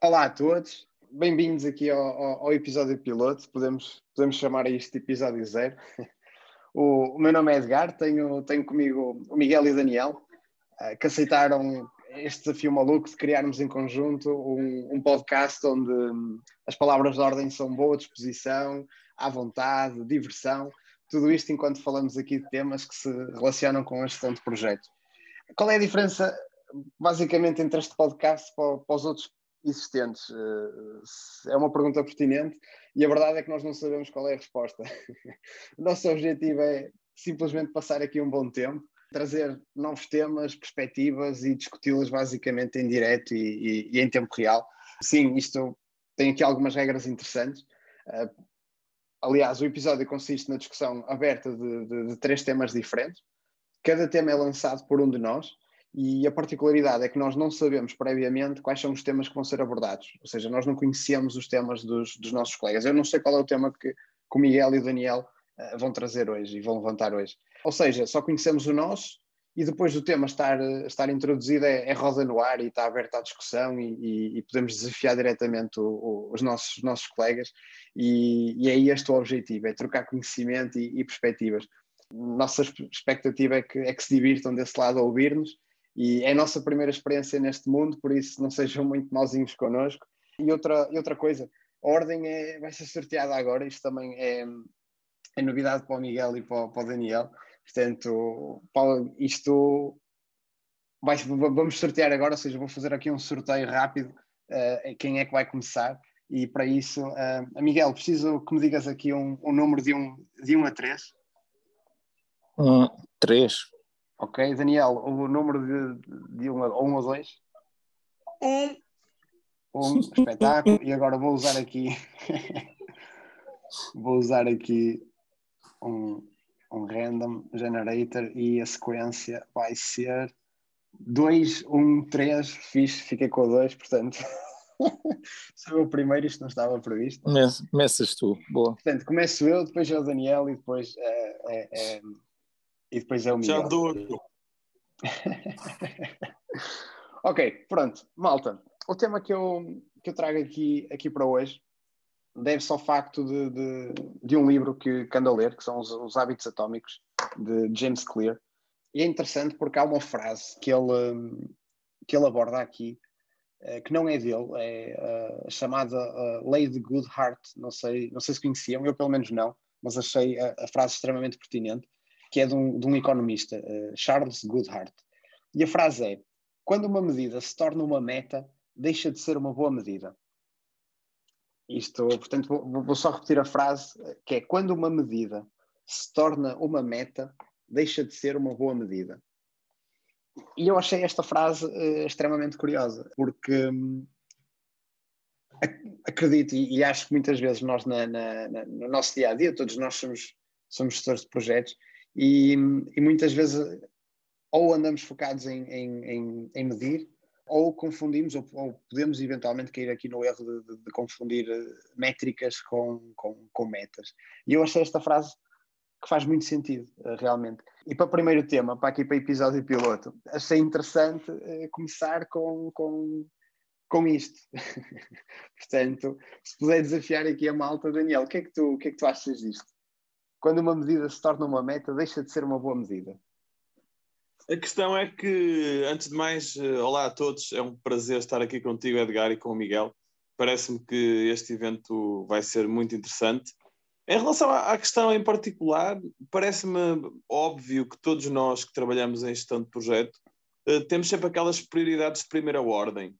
Olá a todos, bem-vindos aqui ao, ao, ao, episódio piloto, podemos, podemos chamar a isto episódio zero. O, o, meu nome é Edgar, tenho, tenho comigo o Miguel e o Daniel, uh, que aceitaram este desafio maluco de criarmos em conjunto um, um, podcast onde hum, as palavras de ordem são boa disposição, à vontade, diversão, tudo isto enquanto falamos aqui de temas que se relacionam com a gestão de projetos. Qual é a diferença, basicamente, entre este podcast para, para os outros existentes? Eh, é uma pergunta pertinente e a verdade é que nós não sabemos qual é a resposta. o nosso objetivo é simplesmente passar aqui um bom tempo, trazer novos temas, perspectivas e discuti-las basicamente em direto e, e, e, em tempo real. Sim, isto tem aqui algumas regras interessantes. Eh, aliás, o episódio consiste na discussão aberta de, de, de três temas diferentes. Cada tema é lançado por um de nós e a particularidade é que nós não sabemos previamente quais são os temas que vão ser abordados, ou seja, nós não conhecemos os temas dos, dos nossos colegas. Eu não sei qual é o tema que, que o Miguel e o Daniel uh, vão trazer hoje e vão levantar hoje. Ou seja, só conhecemos o nosso e depois do tema estar, estar introduzido é, é roda no ar e está aberta à discussão e, e, e podemos desafiar diretamente o, o, os nossos, nossos colegas e, e, é este o objetivo, é trocar conhecimento e, e perspectivas. Nossa expectativa é que, é que se divirtam desse lado a ouvir-nos e é a nossa primeira experiência neste mundo, por isso não sejam muito mauzinhos connosco. E outra, outra coisa, a ordem é, vai ser sorteada agora, isto também é, é novidade para o Miguel e para, para o Daniel. Portanto, Paulo, isto vai, vamos sortear agora, ou seja, vou fazer aqui um sorteio rápido uh, quem é que vai começar. E para isso, uh, Miguel, preciso que me digas aqui um, um número de 1 um, de um a 3. Um, 3. Ok, Daniel, o número de, de 1 um a, um a 2? 1. Um. Um, espetáculo. e agora vou usar aqui. vou usar aqui um, um random generator e a sequência vai ser 2, 1, 3. Fiz, fiquei com o 2, portanto. Sou o primeiro, isto não estava previsto. Começas tu, boa. Portanto, começo eu, depois é o Daniel e depois é, é, é e depois é o Miguel. Já dou. ok, pronto, malta. O tema que eu, que eu trago aqui, aqui para hoje deve-se ao facto de, de, de, um livro que, que ando a ler, que são os, os, Hábitos Atómicos, de James Clear. E é interessante porque há uma frase que ele, que ele aborda aqui, eh, que não é dele, é uh, chamada uh, Lei de Goodhart. Não sei, não sei se conheciam, eu pelo menos não, mas achei a, a frase extremamente pertinente que é de um, de um economista, Charles Goodhart. E a frase é: quando uma medida se torna uma meta, deixa de ser uma boa medida. Isto, portanto, vou, vou só repetir a frase, que é quando uma medida se torna uma meta, deixa de ser uma boa medida. E eu achei esta frase uh, extremamente curiosa, porque um, acredito e, e, acho que muitas vezes nós na, na, na, no nosso dia a dia, todos nós somos, somos gestores de projetos, e, e muitas vezes ou andamos focados em, em, em, em medir, ou confundimos, ou, ou, podemos eventualmente cair aqui no erro de, de, de confundir eh, métricas com, com, com, metas. E eu achei esta frase que faz muito sentido, eh, realmente. E para o primeiro tema, para aqui para episódio piloto, achei interessante uh, começar com, com, com isto. Portanto, se puder desafiar aqui a malta, Daniel, o que é que tu, o que é que tu achas disto? quando uma medida se torna uma meta, deixa de ser uma boa medida? A questão é que, antes de mais, eh, olá a todos, é um prazer estar aqui contigo, Edgar, e com o Miguel. Parece-me que este evento vai ser muito interessante. Em relação à questão em particular, parece-me óbvio que todos nós que trabalhamos em gestão de projeto eh, temos sempre aquelas prioridades de primeira ordem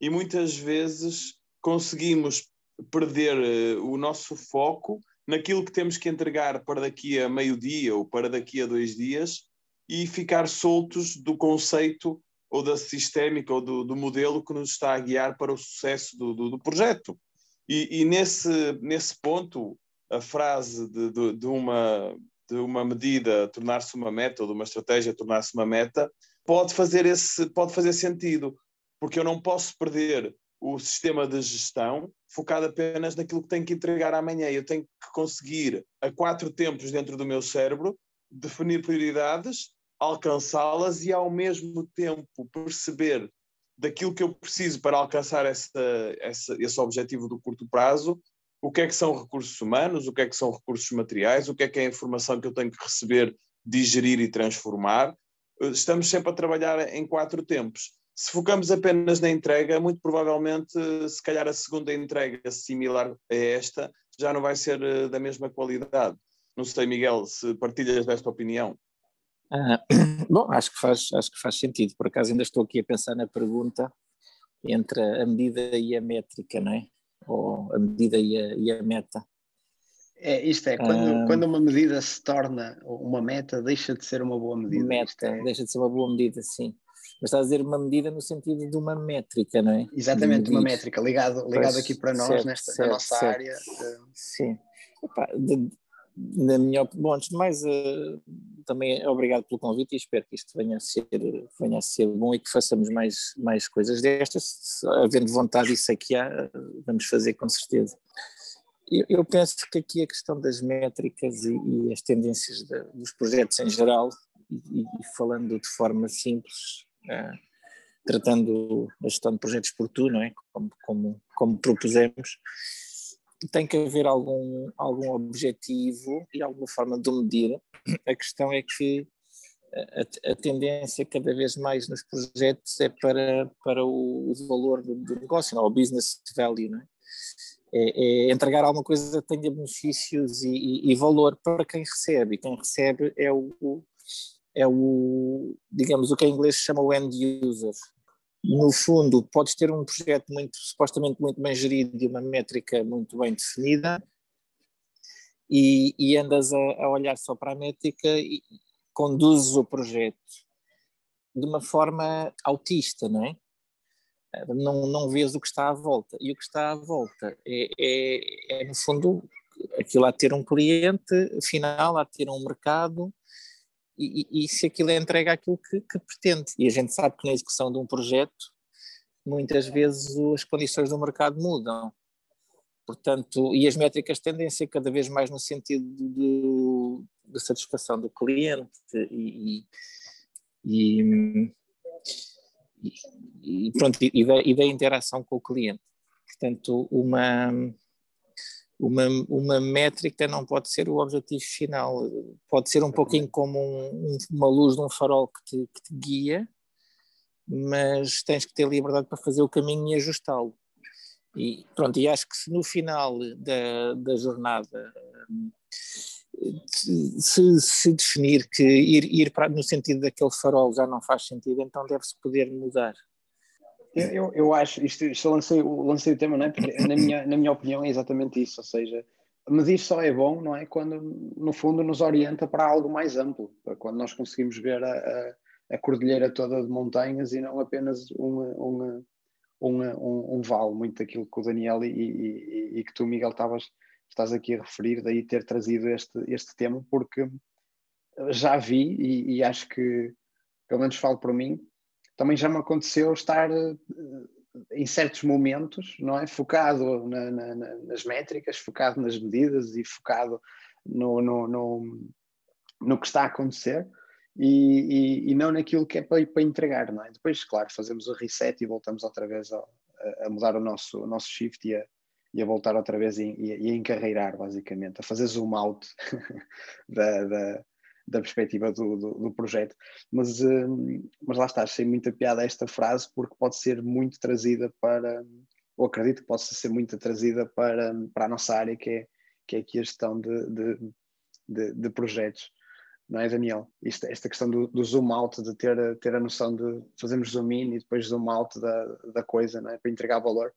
e muitas vezes conseguimos perder eh, o nosso foco naquilo que temos que entregar para daqui a meio-dia ou para daqui a dois dias e ficar soltos do conceito ou da sistémica ou do, do modelo que nos está a guiar para o sucesso do, do, do projeto. E, e, nesse, nesse ponto, a frase de, de, de uma, de uma medida tornar-se uma meta ou de uma estratégia tornar-se uma meta pode fazer, esse, pode fazer sentido, porque eu não posso perder o sistema de gestão focado apenas naquilo que tenho que entregar amanhã. Eu tenho que conseguir, a quatro tempos dentro do meu cérebro, definir prioridades, alcançá-las e, ao mesmo tempo, perceber daquilo que eu preciso para alcançar essa, essa, esse objetivo do curto prazo, o que é que são recursos humanos, o que é que são recursos materiais, o que é que é a informação que eu tenho que receber, digerir e transformar. Estamos sempre a trabalhar em quatro tempos se focamos apenas na entrega, muito provavelmente, se calhar a segunda entrega similar a esta já não vai ser eh, da mesma qualidade. Não sei, Miguel, se partilhas desta opinião. Ah, bom, acho que, faz, acho que faz sentido. Por acaso ainda estou aqui a pensar na pergunta entre a medida e a métrica, não é? Ou a medida e a, e a meta. É, isto é, quando, ah, quando uma medida se torna uma meta, deixa de ser uma boa medida. Meta, é... deixa de ser uma boa medida, sim mas está a dizer uma medida no sentido de uma métrica, não é? Exatamente, uma métrica, ligado, ligado aqui para nós, certo, nesta certo, nossa certo. área. Eh. Sim. Epá, de, na minha bom, antes de mais, uh, também obrigado pelo convite e espero que isto venha a ser, venha a ser bom e que façamos mais, mais coisas destas. Havendo vontade, isso aqui há, vamos fazer com certeza. Eu, eu penso que aqui a questão das métricas e, e as tendências de, dos projetos em geral, e, e falando de forma simples, uh, tratando a gestão de projetos por tu, não é? Como, como, como propusemos, tem que haver algum, algum objetivo e alguma forma de medir. A questão é que a, a, tendência cada vez mais nos projetos é para, para o, valor do, do, negócio, não? o business value, não é? É, é, entregar alguma coisa que tenha benefícios e, e, e, valor para quem recebe, e quem recebe é o, é o, digamos, o que em inglês se chama o end user. No fundo, podes ter um projeto muito, supostamente muito bem gerido e uma métrica muito bem definida e, e andas a, a, olhar só para a métrica e conduzes o projeto de uma forma autista, não é? Não, não vês o que está à volta. E o que está à volta é, é, é no fundo, aquilo a ter um cliente final, a ter um mercado, e, e, se aquilo entrega aquilo que, que, pretende. E a gente sabe que na execução de um projeto, muitas vezes as condições do mercado mudam. Portanto, e as métricas tendem a ser cada vez mais no sentido de, de satisfação do cliente e, e, e pronto, e da, e da interação com o cliente. Portanto, uma, uma, uma métrica não pode ser o objetivo final, pode ser um pouquinho como um, uma luz de um farol que te, que te guia, mas tens que ter liberdade para fazer o caminho e ajustá-lo. E pronto, e acho que se no final da, da jornada se, se definir que ir, ir para, no sentido daquele farol já não faz sentido, então deve-se poder mudar. Eu, eu acho, isto, isto lancei, lancei o tema, não é? Porque na minha, na minha opinião é exatamente isso, ou seja, medir só é bom, não é? Quando no fundo nos orienta para algo mais amplo, quando nós conseguimos ver a, a, a cordilheira toda de montanhas e não apenas uma, uma, uma, um, um vale, muito daquilo que o Daniel e, e, e que tu, Miguel, estavas, estás aqui a referir, daí ter trazido este, este tema, porque já vi e, e acho que, pelo menos falo por mim, também já me aconteceu estar eh, em certos momentos, não é? Focado na, na, nas métricas, focado nas medidas e focado no, no, no, no que está a acontecer e, e, e, não naquilo que é para, para entregar, não é? Depois, claro, fazemos o reset e voltamos outra vez a, a mudar o nosso, o nosso shift e a, e a voltar outra vez e, e, a encarreirar, basicamente, a fazer zoom out da, da, da perspectiva do, do, do projeto. Mas, hum, mas lá está, achei muita piada esta frase porque pode ser muito trazida para, ou acredito que possa ser muito trazida para, para a nossa área, que é, que é aqui a gestão de, de, de, de projetos. Não é, Daniel? Isto, esta questão do, do, zoom out, de ter, ter a noção de fazermos zoom in e depois zoom out da, da coisa, não é? para entregar valor.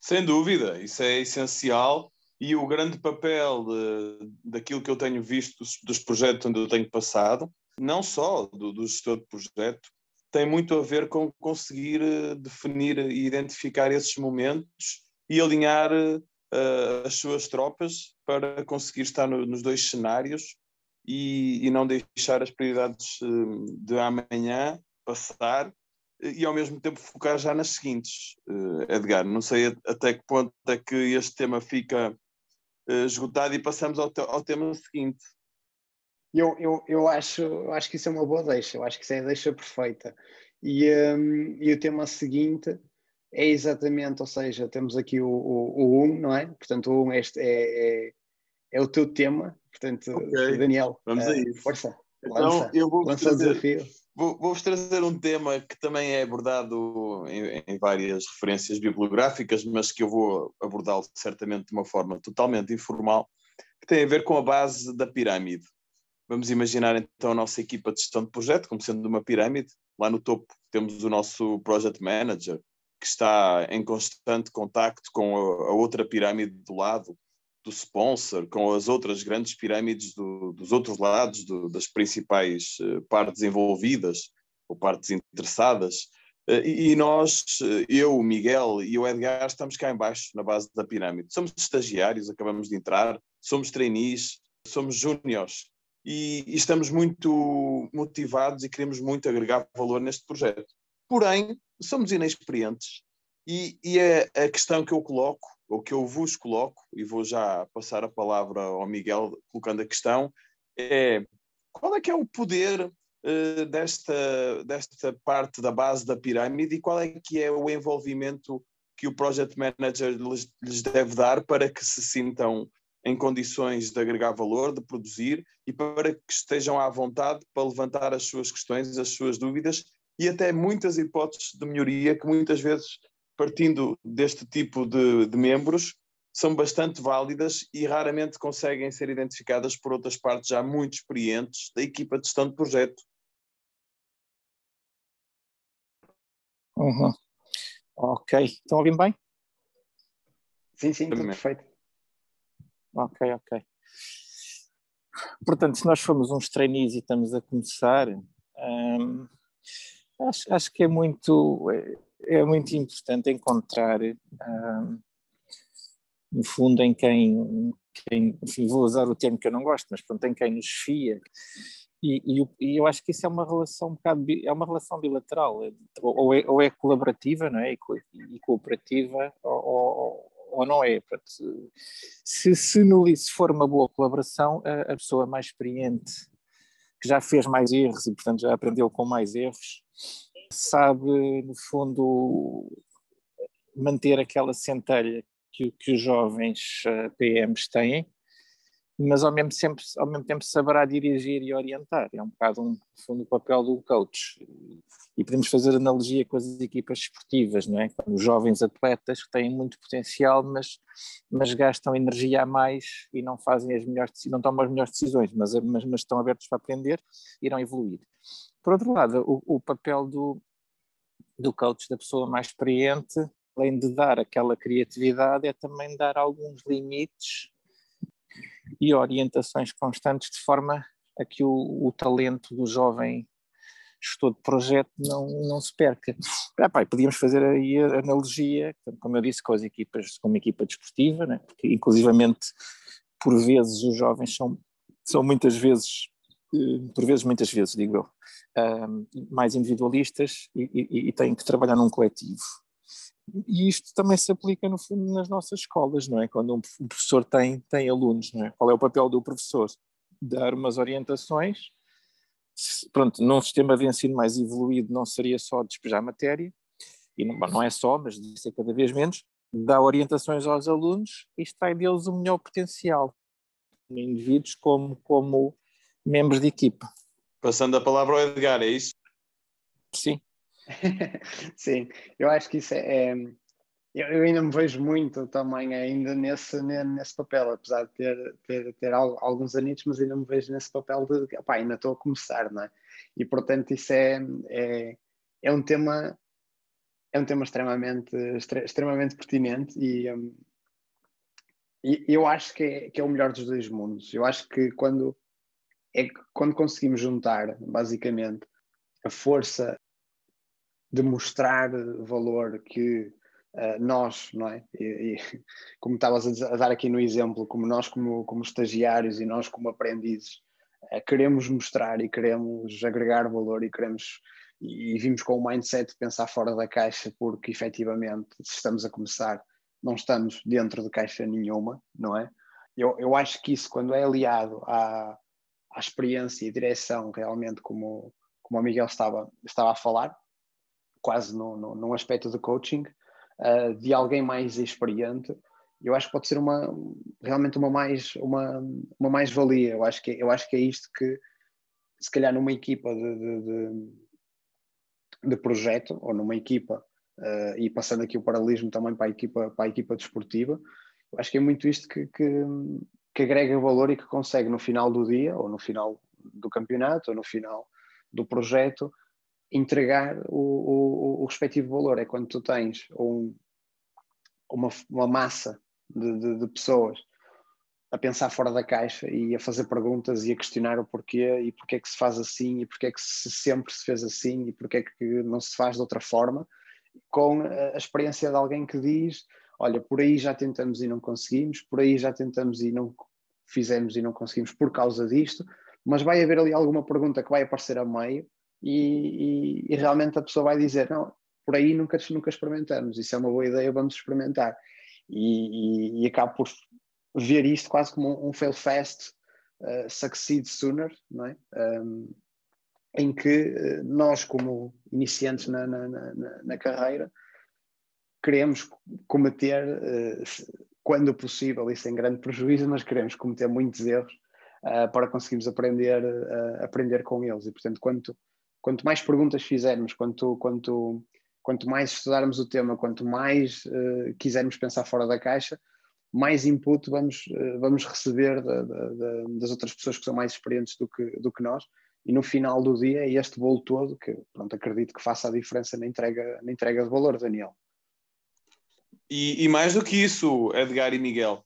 Sem dúvida, isso é essencial e o grande papel de, daquilo que eu tenho visto dos, dos, projetos onde eu tenho passado, não só do, do gestor de projeto, tem muito a ver com conseguir eh, definir e identificar esses momentos e alinhar uh, as suas tropas para conseguir estar no, nos dois cenários e, e, não deixar as prioridades de amanhã passar e ao mesmo tempo focar já nas seguintes, Edgar. Não sei até que ponto é que este tema fica esgotado e passamos ao, ao tema seguinte. Eu, eu, eu, acho, eu acho que isso é uma boa deixa, eu acho que isso é a deixa perfeita. E, um, e o tema seguinte é exatamente, ou seja, temos aqui o 1, o, o um, não é? Portanto, o 1 um é, é, é, o teu tema, portanto, okay. Daniel, vamos uh, a isso. Força, então, lança, eu vou lança desafio. Vou-vos trazer um tema que também é abordado em, em, várias referências bibliográficas, mas que eu vou abordá-lo certamente de uma forma totalmente informal, que tem a ver com a base da pirâmide. Vamos imaginar então a nossa equipa de gestão de projeto como sendo uma pirâmide. Lá no topo temos o nosso project manager, que está em constante contacto com a, a outra pirâmide do lado, do sponsor, com as outras grandes pirâmides do, dos outros lados, do, das principais uh, partes envolvidas ou partes interessadas. Uh, e, nós, uh, eu, o Miguel e o Edgar, estamos cá embaixo, na base da pirâmide. Somos estagiários, acabamos de entrar, somos trainees, somos júniores e, e, estamos muito motivados e queremos muito agregar valor neste projeto. Porém, somos inexperientes e, e é a questão que eu coloco, ou que eu vos coloco, e vou já passar a palavra ao Miguel colocando a questão, é qual é que é o poder uh, desta, desta parte da base da pirâmide e qual é que é o envolvimento que o Project Manager lhes, lhes deve dar para que se sintam em condições de agregar valor, de produzir e para que estejam à vontade para levantar as suas questões, as suas dúvidas e até muitas hipóteses de melhoria que muitas vezes, partindo deste tipo de, de membros, são bastante válidas e raramente conseguem ser identificadas por outras partes já muito experientes da equipa de gestão de projeto. Uhum. Ok, estão ouvindo bem? Sim, sim, tudo perfeito. Ok, ok. Portanto, se nós formos uns trainees e estamos a começar, hum, acho, acho, que é muito, é, é muito importante encontrar, hum, no fundo, em quem, quem, enfim, vou usar o termo que eu não gosto, mas pronto, em quem nos fia. E, e, e, eu acho que isso é uma relação um bocado, é uma relação bilateral, ou é, ou é colaborativa, não é? E, e cooperativa, ou, ou não é. Se, se, no, se for uma boa colaboração, a, a, pessoa mais experiente, que já fez mais erros e, portanto, já aprendeu com mais erros, sabe, no fundo, manter aquela centelha que, que os jovens uh, PMs têm mas ao mesmo, tempo, ao mesmo tempo saberá dirigir e orientar. É um bocado um, fundo, o papel do coach. E podemos fazer analogia com as equipas esportivas, não é? Os jovens atletas que têm muito potencial, mas, mas gastam energia a mais e não fazem as melhores não tomam as melhores decisões, mas, mas, mas estão abertos para aprender e irão evoluir. Por outro lado, o, o papel do, do coach, da pessoa mais experiente, além de dar aquela criatividade, é também dar alguns limites e orientações constantes de forma a que o, o talento do jovem gestor de projeto não, não se perca. Ah, pá, podíamos fazer aí a analogia, como eu disse, com as equipas, com uma equipa desportiva, né? porque inclusivamente por vezes os jovens são, são muitas vezes, eh, por vezes, muitas vezes, digo eu, mais individualistas e, e, e têm que trabalhar num coletivo. E isto também se aplica, no fundo, nas nossas escolas, não é? Quando um professor tem, tem alunos, não é? Qual é o papel do professor? Dar umas orientações. Pronto, num sistema de ensino mais evoluído não seria só despejar matéria, e não, não é só, mas isso é cada vez menos, dá orientações aos alunos e extrai deles o melhor potencial, indivíduos como, como membros de equipa. Passando a palavra ao Edgar, é isso? Sim. Sim, eu acho que isso é, é eu, eu, ainda me vejo muito também ainda nesse, nesse papel, apesar de ter, ter, ter alguns anitos, mas ainda me vejo nesse papel de opá, ainda estou a começar, não é? E portanto isso é, é, é um tema é um tema extremamente, extremamente pertinente e, um, e eu acho que é, que é o melhor dos dois mundos. Eu acho que quando, é quando conseguimos juntar, basicamente, a força de mostrar valor que uh, nós, não é? E, e como estavas a, dar aqui no exemplo, como nós como, como estagiários e nós como aprendizes, uh, queremos mostrar e queremos agregar valor e queremos e, vimos com o mindset de pensar fora da caixa, porque efetivamente, se estamos a começar, não estamos dentro de caixa nenhuma, não é? Eu, eu acho que isso, quando é aliado à, à experiência e direção, realmente, como, como o Miguel estava, estava a falar, quase no, no, num aspecto de coaching, uh, de alguém mais experiente, eu acho que pode ser uma realmente uma mais uma, uma mais valia eu acho que eu acho que é isto que se calhar numa equipa de, de, de, de projeto ou numa equipa uh, e passando aqui o paralelismo também para a equipa para a equipa desportiva eu acho que é muito isto que, que, que agrega valor e que consegue no final do dia ou no final do campeonato ou no final do projeto entregar o, o, o respectivo valor. É quando tu tens um, uma, uma massa de, de, de, pessoas a pensar fora da caixa e a fazer perguntas e a questionar o porquê e porque é que se faz assim e porque é que se sempre se fez assim e porque é que não se faz de outra forma, com a experiência de alguém que diz: Olha, por aí já tentamos e não conseguimos, por aí já tentamos e não fizemos e não conseguimos por causa disto, mas vai haver ali alguma pergunta que vai aparecer a meio e, e, e realmente a pessoa vai dizer: Não, por aí nunca, nunca experimentamos, isso é uma boa ideia, vamos experimentar e, e, e acabo por ver isto quase como um, fail fast, uh, succeed sooner, não é? Um, em que uh, nós, como iniciantes na, na, na, na carreira, queremos cometer, uh, quando possível, e sem grande prejuízo, mas queremos cometer muitos erros uh, para conseguirmos aprender, aprender com eles. E, portanto, quanto, quanto mais perguntas fizermos, quanto, quanto quanto mais estudarmos o tema, quanto mais uh, quisermos pensar fora da caixa, mais input vamos, uh, vamos receber da, da, da, das outras pessoas que são mais experientes do que, do que nós. E no final do dia é este bolo todo que pronto, acredito que faça a diferença na entrega, na entrega de valor, Daniel. E, e mais do que isso, Edgar e Miguel,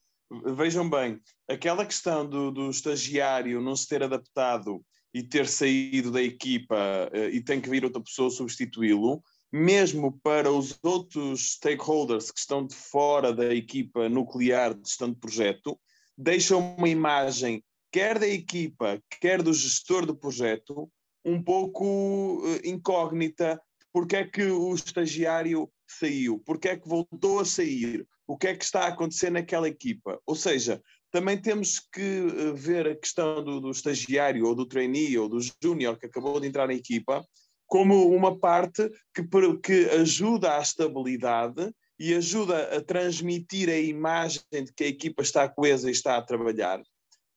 vejam bem, aquela questão do, do estagiário não se ter adaptado e ter saído da equipa uh, e tem que vir outra pessoa substituí-lo, mesmo para os outros stakeholders que estão de fora da equipa nuclear de gestão de projeto, deixa uma imagem, quer da equipa, quer do gestor do projeto, um pouco uh, incógnita. Porque é que o estagiário saiu? Porque é que voltou a sair? O que é que está a acontecer naquela equipa? Ou seja, também temos que uh, ver a questão do, do estagiário ou do trainee ou do júnior que acabou de entrar na equipa como uma parte que, que ajuda à estabilidade e ajuda a transmitir a imagem de que a equipa está coesa e está a trabalhar.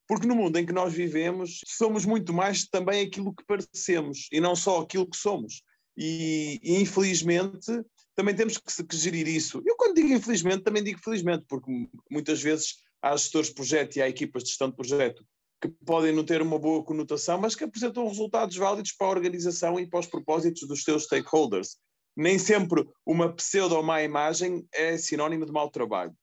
Porque no mundo em que nós vivemos, somos muito mais também aquilo que parecemos e não só aquilo que somos. E, e infelizmente também temos que, que, gerir isso. Eu, quando digo infelizmente, também digo felizmente, porque muitas vezes há gestores de projeto e há equipas de gestão de projeto que podem não ter uma boa conotação, mas que apresentam resultados válidos para a organização e para os propósitos dos seus stakeholders. Nem sempre uma pseudo-má imagem é sinónimo de mau trabalho.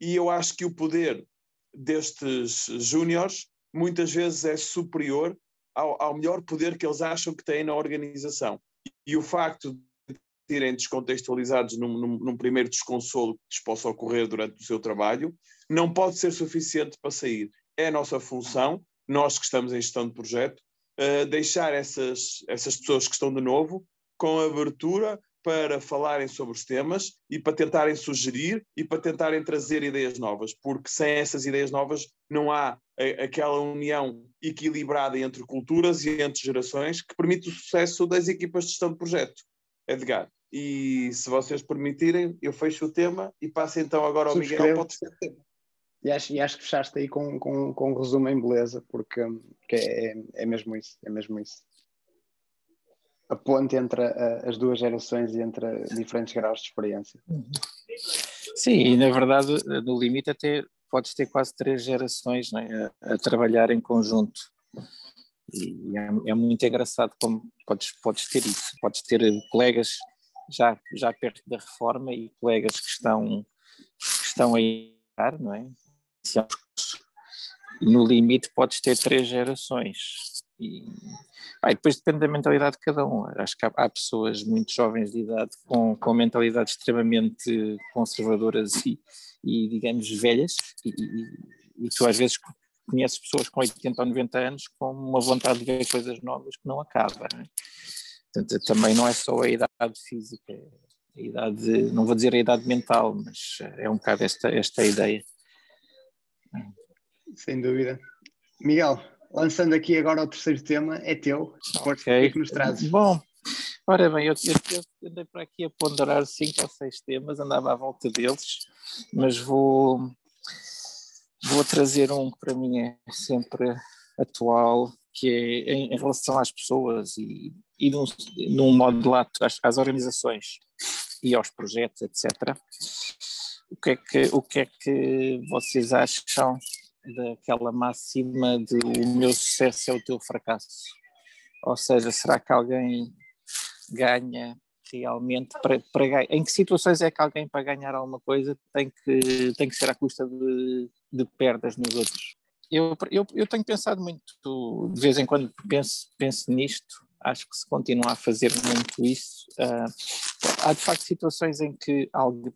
E eu acho que o poder destes júniores muitas vezes é superior ao, ao, melhor poder que eles acham que têm na organização. E o facto de terem descontextualizados num, num, num primeiro desconsolo que lhes possa ocorrer durante o seu trabalho, não pode ser suficiente para sair. É a nossa função nós que estamos em gestão de projeto, uh, deixar essas, essas pessoas que estão de novo com abertura para falarem sobre os temas e para tentarem sugerir e para tentarem trazer ideias novas, porque sem essas ideias novas não há a, aquela união equilibrada entre culturas e entre gerações que permite o sucesso das equipas de gestão de projeto. Edgar, e se vocês permitirem, eu fecho o tema e passo então agora ao Miguel para o terceiro tema. E acho, e acho que fechaste aí com, com, com um resumo em beleza, porque, porque é, é mesmo isso, é mesmo isso. A ponte entre a, as duas gerações e entre diferentes graus de experiência. Sim, e na verdade, no limite, até podes ter quase três gerações né, a, a, trabalhar em conjunto. E é, é, muito engraçado como podes, podes ter isso. Podes ter colegas já, já perto da reforma e colegas que estão, que estão aí, não é? no limite podes ter três gerações. E, ah, e depois depende da mentalidade de cada um. Acho que há, há pessoas muito jovens de idade com, com mentalidades extremamente conservadoras e, e digamos, velhas, e, e, e, tu às vezes conheces pessoas com 80 ou 90 anos com uma vontade de ver coisas novas que não acaba. Não é? Portanto, também não é só a idade física, a idade, não vou dizer a idade mental, mas é um bocado esta, esta ideia. Sem dúvida. Miguel, lançando aqui agora o terceiro tema, é teu. Okay. O que nos trazes? Bom, ora bem, eu, eu, eu andei para aqui a ponderar cinco ou seis temas, andava à volta deles, mas vou, vou trazer um que para mim é sempre atual, que é em, em relação às pessoas e, e num, num modo lato às, às organizações e aos projetos, etc. O que é que, o que, é que vocês acham daquela máxima de o meu sucesso é o teu fracasso? Ou seja, será que alguém ganha realmente para, para em que situações é que alguém para ganhar alguma coisa tem que tem que ser à custa de, de perdas nos outros eu, eu, eu tenho pensado muito de vez em quando penso, penso nisto acho que se continua a fazer muito isso. Uh, há de facto situações em que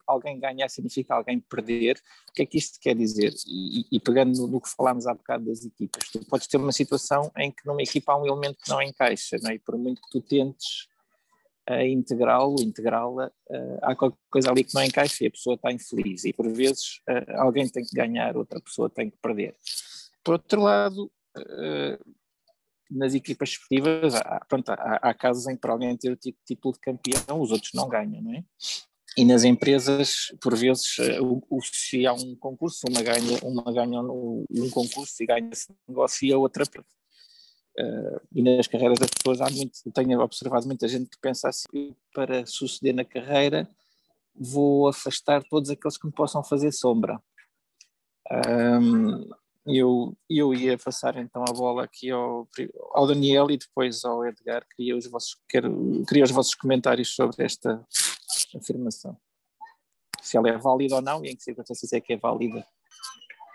alguém ganhar significa alguém perder. O que é que isto quer dizer? E, e pegando no, no, que falámos há bocado das equipas, tu podes ter uma situação em que numa equipa há um elemento que não encaixa, não é? e por muito que tu tentes uh, integrá-lo, integrá-la, uh, há qualquer coisa ali que não encaixa e a pessoa está infeliz. E por vezes alguém tem que ganhar, outra pessoa tem que perder. Por outro lado, nas equipas esportivas, há, pronto, há, há, casos em que para alguém ter o título tipo de campeão, os outros não ganham, não é? E nas empresas, por vezes, eh, o, o, se há um concurso, uma ganha, uma ganha um, um concurso e ganha-se negócio e a outra Uh, e nas carreiras das pessoas há muito, tenho observado muita gente que pensa assim, para suceder na carreira vou afastar todos aqueles que me possam fazer sombra. Um, eu, eu ia passar então a bola aqui ao, ao Daniel e depois ao Edgar. Queria os, vossos, quero, queria os vossos comentários sobre esta afirmação. Se ela é válida ou não e em que circunstâncias é que é válida.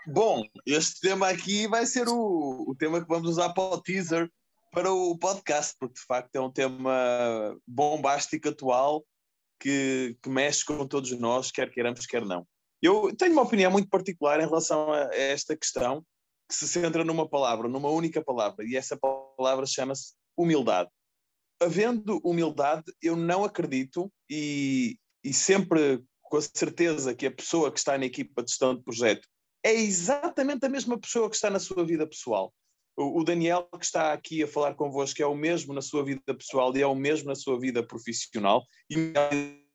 Bom, este tema aqui vai ser o, o tema que vamos usar para o teaser para o podcast, porque de facto é um tema bombástico, atual, que, que mexe com todos nós, quer queiramos, quer não. Eu tenho uma opinião muito particular em relação a esta questão, que se centra numa palavra, numa única palavra, e essa palavra chama-se humildade. Havendo humildade, eu não acredito e, e sempre com a certeza que a pessoa que está na equipa de gestão de projeto é exatamente a mesma pessoa que está na sua vida pessoal. O, Daniel, que está aqui a falar convosco, é o mesmo na sua vida pessoal e é o mesmo na sua vida profissional, e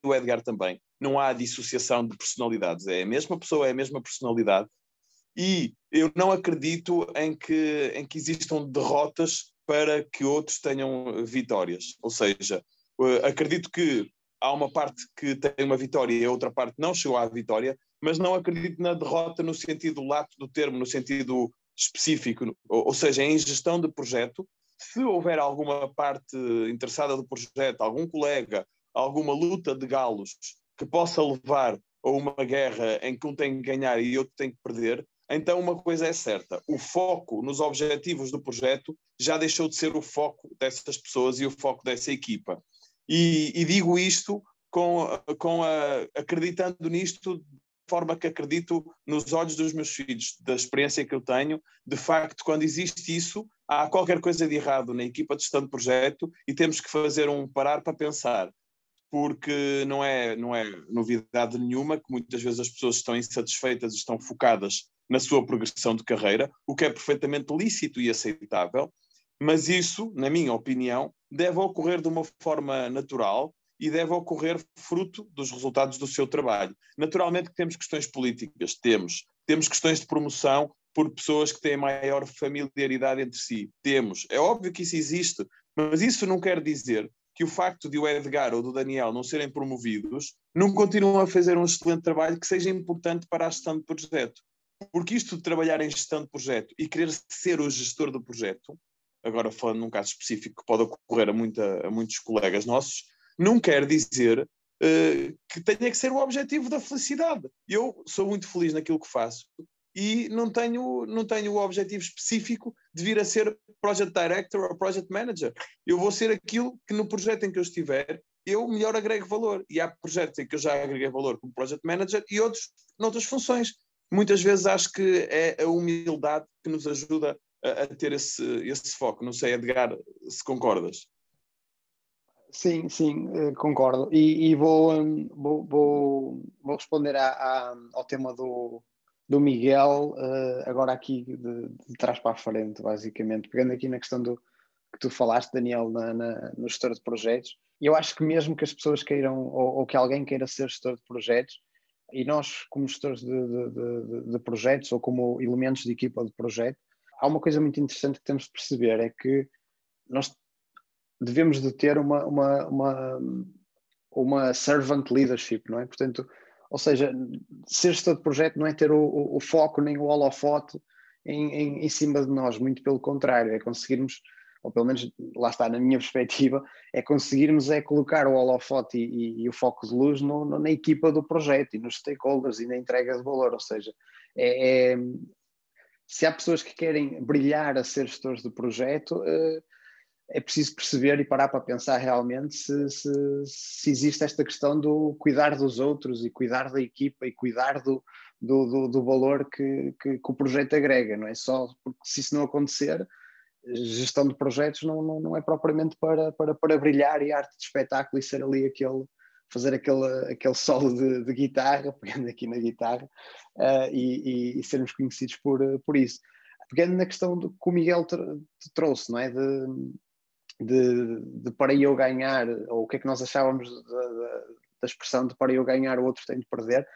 o Edgar também não há dissociação de personalidades, é a mesma pessoa, é a mesma personalidade. E eu não acredito em que, em que existam derrotas para que outros tenham vitórias. Ou seja, eh, acredito que há uma parte que tem uma vitória e a outra parte não chegou à vitória, mas não acredito na derrota no sentido lato do termo, no sentido específico, ou seja, em gestão de projeto, se houver alguma parte interessada do projeto, algum colega, alguma luta de galos que possa levar a uma guerra em que um tem que ganhar e outro tem que perder, então uma coisa é certa: o foco nos objetivos do projeto já deixou de ser o foco dessas pessoas e o foco dessa equipa. E, e digo isto com, com a, acreditando nisto de forma que acredito nos olhos dos meus filhos, da experiência que eu tenho, de facto, quando existe isso, há qualquer coisa de errado na equipa de gestão de projeto e temos que fazer um parar para pensar porque não é, não é novidade nenhuma que muitas vezes as pessoas estão insatisfeitas estão focadas na sua progressão de carreira, o que é perfeitamente lícito e aceitável, mas isso, na minha opinião, deve ocorrer de uma forma natural e deve ocorrer fruto dos resultados do seu trabalho. Naturalmente que temos questões políticas, temos. Temos questões de promoção por pessoas que têm maior familiaridade entre si. Temos. É óbvio que isso existe, mas isso não quer dizer que o facto de o Edgar ou do Daniel não serem promovidos não continuam a fazer um excelente trabalho que seja importante para a gestão de projeto. Porque isto de trabalhar em gestão de projeto e querer ser o gestor do projeto, agora falando num caso específico que pode ocorrer a, muita, a muitos colegas nossos, não quer dizer uh, que tenha que ser o objetivo da felicidade. Eu sou muito feliz naquilo que faço e não tenho, não tenho o objetivo específico de vir a ser Project Director ou Project Manager. Eu vou ser aquilo que no projeto em que eu estiver, eu melhor agrego valor. E há projetos em que eu já agreguei valor como Project Manager e outros noutras funções. Muitas vezes acho que é a humildade que nos ajuda a, a ter esse, esse foco. Não sei, Edgar, se concordas. Sim, sim, eh, concordo. E, e vou, hum, vou, vou, vou, responder a, a, ao tema do, do Miguel, uh, agora aqui de, de, trás para a frente, basicamente, pegando aqui na questão do que tu falaste, Daniel, na, na, no gestor de projetos. Eu acho que mesmo que as pessoas queiram, ou, ou que alguém queira ser gestor de projetos, e nós, como gestores de, de, de, projetos ou como elementos de equipa de projeto, há uma coisa muito interessante que temos de perceber, é que nós devemos de ter uma, uma, uma, uma servant leadership, não é? Portanto, ou seja, ser gestor de projeto não é ter o, o, o foco nem o holofote em, em, em, cima de nós, muito pelo contrário, é conseguirmos, ou pelo menos lá está na minha perspectiva, é conseguirmos é colocar o holofote e, e, e o foco de luz no, no, na equipa do projeto e nos stakeholders e na entrega de valor, ou seja, é, é se há pessoas que querem brilhar a ser gestores do projeto, uh, é preciso perceber e parar para pensar realmente se, se, se, existe esta questão do cuidar dos outros e cuidar da equipa e cuidar do, do, do, do valor que, que, que, o projeto agrega, não é só porque se isso não acontecer, gestão de projetos não, não, não é propriamente para, para, para brilhar e arte de espetáculo e ser ali aquele, fazer aquele, aquele solo de, de guitarra, pegando aqui na guitarra, uh, e, e, e, sermos conhecidos por, por isso. Pegando na questão do, que o Miguel te, te trouxe, não é? De, de, de, para eu ganhar, ou o que é que nós achávamos da, expressão de para eu ganhar o outro tem de perder.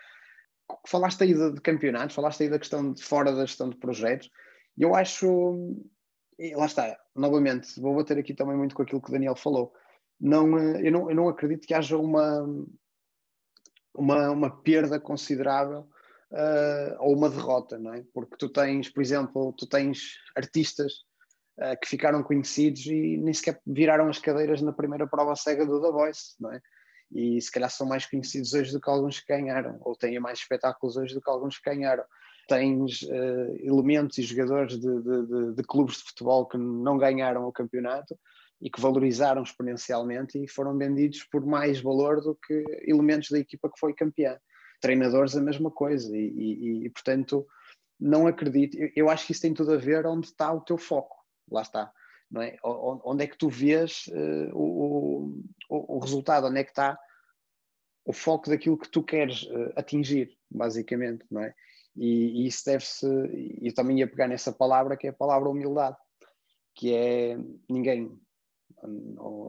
Falaste aí de, de, campeonatos, falaste aí da questão de fora da gestão de projetos, e eu acho, e lá está, novamente, vou bater aqui também muito com aquilo que o Daniel falou. Não, eu, não, eu não acredito que haja uma, uma, uma perda considerável uh, ou uma derrota, não é? Porque tu tens, por exemplo, tu tens artistas uh, que ficaram conhecidos e nem sequer viraram as cadeiras na primeira prova cega do The Voice, não é? E se calhar são mais conhecidos hoje do que alguns que ganharam, ou têm mais espetáculos hoje do que alguns que ganharam. Tens uh, elementos e jogadores de, de, de, de clubes de futebol que não ganharam o campeonato e que valorizaram exponencialmente e foram vendidos por mais valor do que elementos da equipa que foi campeã. Treinadores a mesma coisa e, e, e portanto não acredito, eu acho que isso tem tudo a ver onde está o teu foco lá está. Não é? Onde é que tu vês uh, o, o, o, resultado? Onde é que está o foco daquilo que tu queres uh, atingir, basicamente, não é? E, e isso deve-se, e eu também ia pegar nessa palavra que é a palavra humildade, que é ninguém,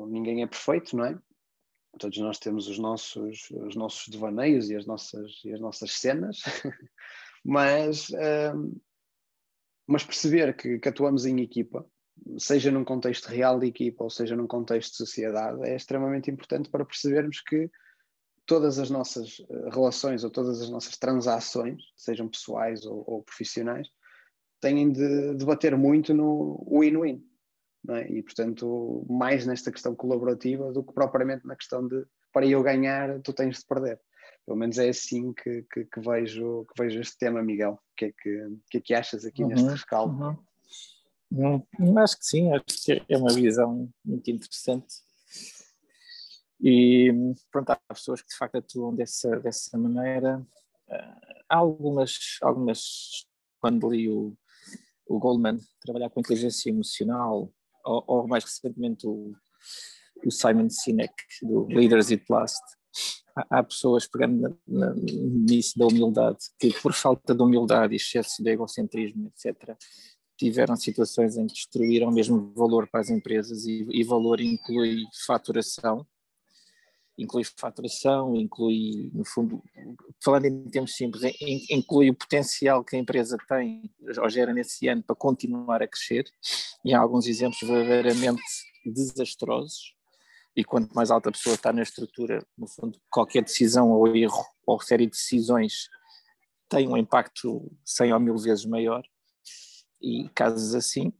ninguém é perfeito, não é? Todos nós temos os nossos, os nossos devaneios e as nossas, e as nossas cenas, mas uh, mas perceber que, que, atuamos em equipa, seja num contexto real de equipa ou seja num contexto de sociedade, é extremamente importante para percebermos que todas as nossas eh, relações ou todas as nossas transações, sejam pessoais ou, ou profissionais, têm de debater muito no win-win. É? E, portanto, mais nesta questão colaborativa do que propriamente na questão de para eu ganhar, tu tens de perder. Pelo menos é assim que, que, que, vejo, que vejo este tema, Miguel. O que é que, que, é que achas aqui uhum, neste rescaldo? Uhum. Hum, acho que sim, acho que é uma visão muito interessante. E pronto, há pessoas que de facto atuam dessa, dessa maneira. Uh, há algumas, algumas, quando li o, o Goldman trabalhar com inteligência emocional, ou, ou mais recentemente o, o Simon Sinek, do Leaders It Last, há pessoas pegando nisso da humildade, que por falta de humildade, excesso de egocentrismo, etc., tiveram situações em que destruíram mesmo valor para as empresas e, e valor inclui faturação, inclui faturação, inclui, no fundo, falando em termos simples, inclui o potencial que a empresa tem ou gera nesse ano para continuar a crescer, e há alguns exemplos verdadeiramente desastrosos, e quanto mais alta a pessoa está na estrutura, no fundo, qualquer decisão ou erro ou série de decisões tem um impacto 100 ou mil vezes maior. E casos assim,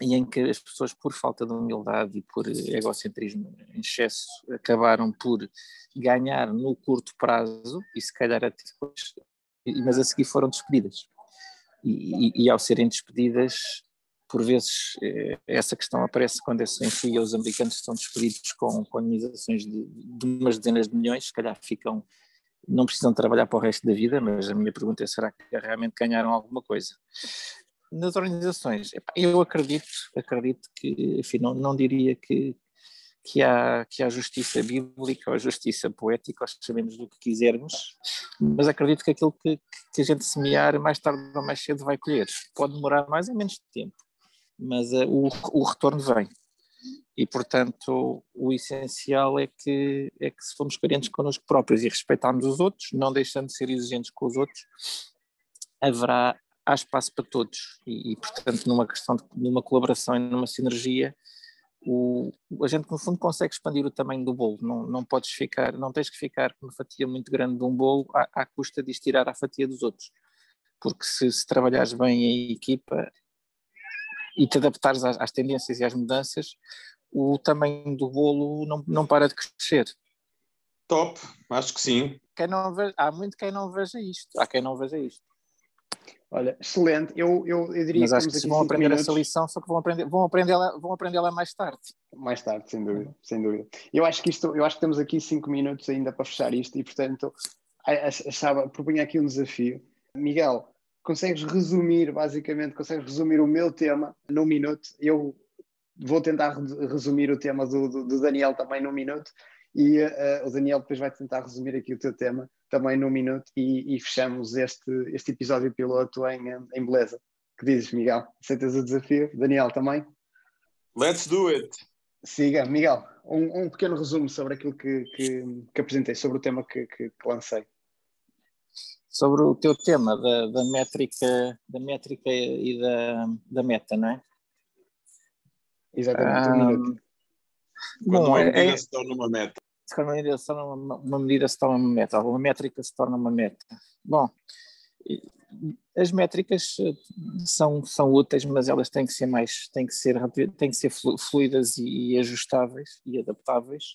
e em que as pessoas, por falta de humildade e por egocentrismo em excesso, acabaram por ganhar no curto prazo e se calhar até depois, mas a seguir foram despedidas. E, e, e ao serem despedidas, por vezes eh, essa questão aparece quando em FIA os americanos estão despedidos com, indenizações de, de umas dezenas de milhões, se calhar ficam, não precisam trabalhar para o resto da vida, mas a minha pergunta é, será que realmente ganharam alguma coisa? Nas organizações, eu acredito, acredito que, enfim, não, não diria que, que há, que há justiça bíblica ou justiça poética, ou sabemos do que quisermos, mas acredito que aquilo que, que a gente semear mais tarde ou mais cedo vai colher. Pode demorar mais ou menos tempo, mas uh, o, o retorno vem. E, portanto, o essencial é que, é que se formos coerentes connosco próprios e respeitarmos os outros, não deixando de ser exigentes com os outros, haverá há espaço para todos. E, e portanto, numa questão de numa colaboração e numa sinergia, o, a gente no fundo consegue expandir o tamanho do bolo, não, não podes ficar, não tens que ficar com uma fatia muito grande de um bolo à, à custa de estirar a fatia dos outros, porque se, se trabalhares bem em equipa e te adaptares às, às, tendências e às mudanças, o tamanho do bolo não, não para de crescer. Top, acho que sim. Quem não ve, há muito quem não veja isto, há quem não veja isto. Olha, excelente. Eu, eu, eu diria Mas acho que, que vão aprender minutos. essa lição, só que vão aprender, vão aprender ela, vão aprender ela mais tarde. Mais tarde, sem dúvida, sem dúvida. Eu acho que isto, eu acho que temos aqui cinco minutos ainda para fechar isto e, portanto, achava, propunha aqui um desafio. Miguel, consegues resumir, basicamente, consegues resumir o meu tema num minuto? Eu vou tentar resumir o tema do, do, do Daniel também num minuto e uh, o Daniel depois vai tentar resumir aqui o teu tema também num minuto e, e fechamos este, este episódio piloto em, em beleza. que dizes, Miguel? Aceitas o desafio? Daniel também? Let's do it! Siga, Miguel, um, um pequeno resumo sobre aquilo que, que, que apresentei, sobre o tema que, que, que, lancei. Sobre o teu tema da, da métrica, da métrica e da, da meta, não é? Exatamente, um, minuto. Quando Bom, é, é, se torna uma meta. Se uma medida se torna uma, uma medida se torna uma meta, uma métrica se torna uma meta. Bom, as métricas eh, são, são úteis, mas elas têm que ser mais, têm que ser, têm que ser fluidas e, ajustáveis e adaptáveis.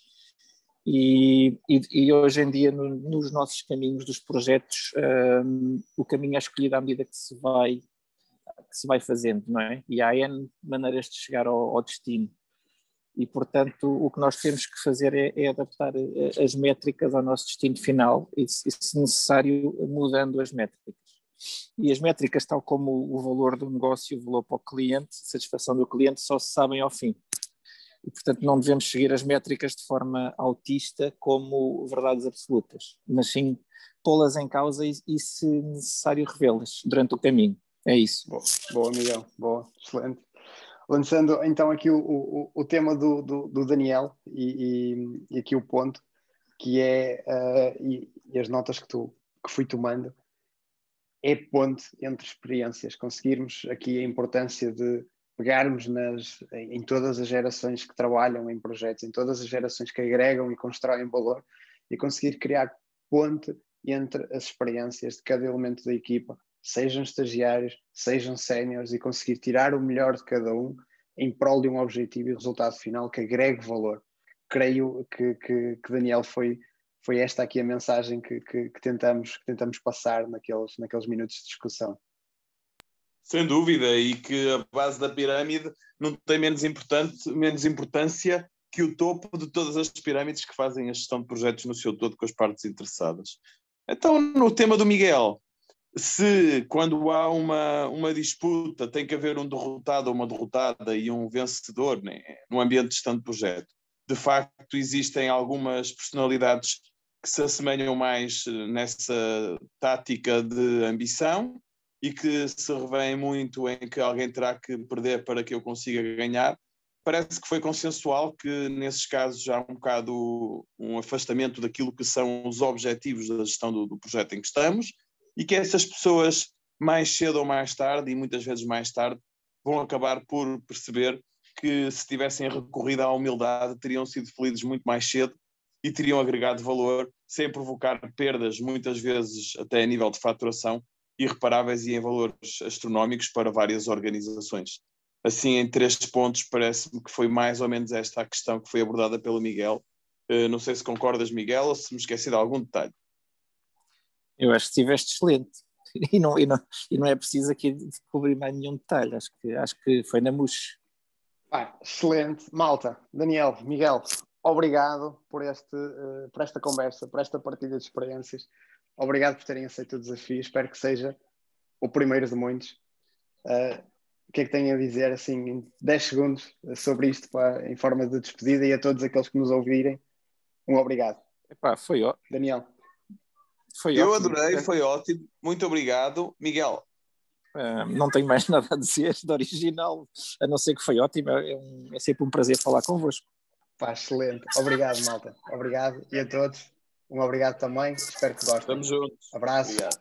E, e, e hoje em dia, no, nos nossos caminhos dos projetos, um, o caminho é escolhido à medida que se vai que se vai fazendo, não é? E há N maneiras de chegar ao, ao destino e, portanto, o que nós temos que fazer é, é adaptar eh, as métricas ao nosso destino final e, se necessário, mudando as métricas. E as métricas, tal como o valor do negócio, o valor para o cliente, satisfação do cliente, só se sabem ao fim. E, portanto, não devemos seguir as métricas de forma autista como verdades absolutas, mas sim pô-las em causa e, e, se necessário, revê-las durante o caminho. É isso. Boa, boa Miguel. Boa, excelente lançando então aqui o, o, o tema do, do, do Daniel e, e, e, aqui o ponto, que é, uh, e, e, as notas que, tu, que fui tomando, é ponte entre experiências, conseguirmos aqui a importância de pegarmos nas, em todas as gerações que trabalham em projetos, em todas as gerações que agregam e constroem valor, e conseguir criar ponte entre as experiências de cada elemento da equipa sejam estagiários, sejam séniores e conseguir tirar o melhor de cada um em prol de um objetivo e resultado final que agregue valor. Creio que, que, que Daniel foi, foi esta aqui a mensagem que, que, que, tentamos, que tentamos passar naqueles, naqueles minutos de discussão. Sem dúvida, e que a base da pirâmide não tem menos, importante, menos importância que o topo de todas as pirâmides que fazem a gestão de projetos no seu todo com as partes interessadas. Então, no tema do Miguel, se quando há uma, uma disputa tem que haver um derrotado ou uma derrotada e um vencedor né, no ambiente de gestão de projeto, de facto existem algumas personalidades que se assemelham mais nessa tática de ambição e que se revêem muito em que alguém terá que perder para que eu consiga ganhar. Parece que foi consensual que nesses casos há um bocado um afastamento daquilo que são os objetivos da gestão do, do projeto em que estamos e que essas pessoas, mais cedo ou mais tarde, e muitas vezes mais tarde, vão acabar por perceber que se tivessem recorrido à humildade, teriam sido felizes muito mais cedo e teriam agregado valor sem provocar perdas, muitas vezes até a nível de faturação, irreparáveis e em valores astronómicos para várias organizações. Assim, em três pontos, parece-me que foi mais ou menos esta a questão que foi abordada pelo Miguel. Uh, não sei se concordas, Miguel, ou se me esqueci de algum detalhe. Eu acho que estiveste excelente. E não, e, não, e não é preciso aqui descobrir mais nenhum detalhe. Acho que, acho que foi na mousse. Ah, excelente. Malta, Daniel, Miguel, obrigado por, este, uh, por esta conversa, por esta partilha de experiências. Obrigado por terem aceito o desafio. Espero que seja o primeiro de muitos. Uh, o que é que tem a dizer, assim, em 10 segundos, sobre isto, pá, em forma de despedida e a todos aqueles que nos ouvirem. Um obrigado. Epá, foi ó. Daniel. Foi Eu ótimo. adorei, foi ótimo. Muito obrigado. Miguel. Uh, não tenho mais nada a dizer de original, a não ser que foi ótimo. É, um, é sempre um prazer falar convosco. Pá, excelente. Obrigado, malta. Obrigado. E a todos, um obrigado também. Espero que gostem. Estamos juntos. Abraço. Obrigado.